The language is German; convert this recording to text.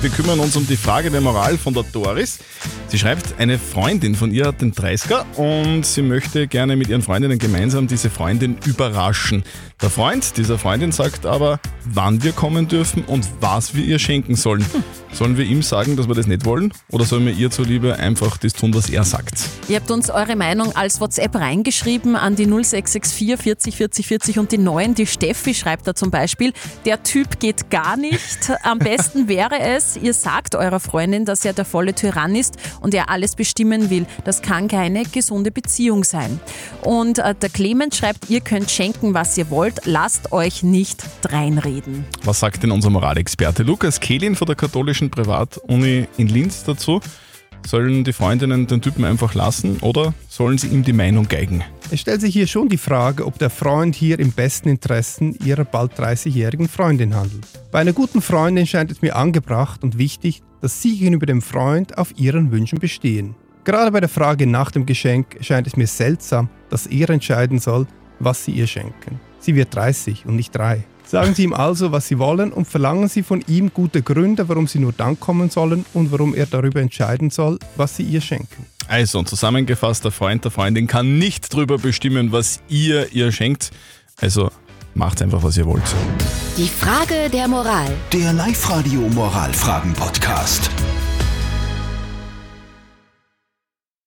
Wir kümmern uns um die Frage der Moral von der Doris. Sie schreibt, eine Freundin von ihr hat den 30er und sie möchte gerne mit ihren Freundinnen gemeinsam diese Freundin überraschen. Der Freund dieser Freundin sagt aber, wann wir kommen dürfen und was wir ihr schenken sollen. Sollen wir ihm sagen, dass wir das nicht wollen oder sollen wir ihr zuliebe einfach das tun, was er sagt? Ihr habt uns eure Meinung als WhatsApp reingeschrieben an die 0664 40 40 40 und die 9. Die Steffi schreibt da zum Beispiel, der Typ geht gar nicht. Am besten wäre es, ihr sagt eurer Freundin, dass er der volle Tyrann ist und er alles bestimmen will. Das kann keine gesunde Beziehung sein. Und äh, der Clemens schreibt, ihr könnt schenken, was ihr wollt, lasst euch nicht dreinreden. Was sagt denn unser Moralexperte Lukas Kehlin von der katholischen Privatuni in Linz dazu? Sollen die Freundinnen den Typen einfach lassen oder sollen sie ihm die Meinung geigen? Es stellt sich hier schon die Frage, ob der Freund hier im besten Interessen ihrer bald 30-jährigen Freundin handelt. Bei einer guten Freundin scheint es mir angebracht und wichtig, dass sie gegenüber dem Freund auf ihren Wünschen bestehen. Gerade bei der Frage nach dem Geschenk scheint es mir seltsam, dass er entscheiden soll, was sie ihr schenken. Sie wird 30 und nicht 3. Sagen Sie ihm also, was Sie wollen und verlangen Sie von ihm gute Gründe, warum Sie nur dann kommen sollen und warum er darüber entscheiden soll, was Sie ihr schenken. Also, zusammengefasst, der Freund der Freundin kann nicht drüber bestimmen, was ihr ihr schenkt. Also, macht einfach, was ihr wollt. Die Frage der Moral. Der Live-Radio Moralfragen-Podcast.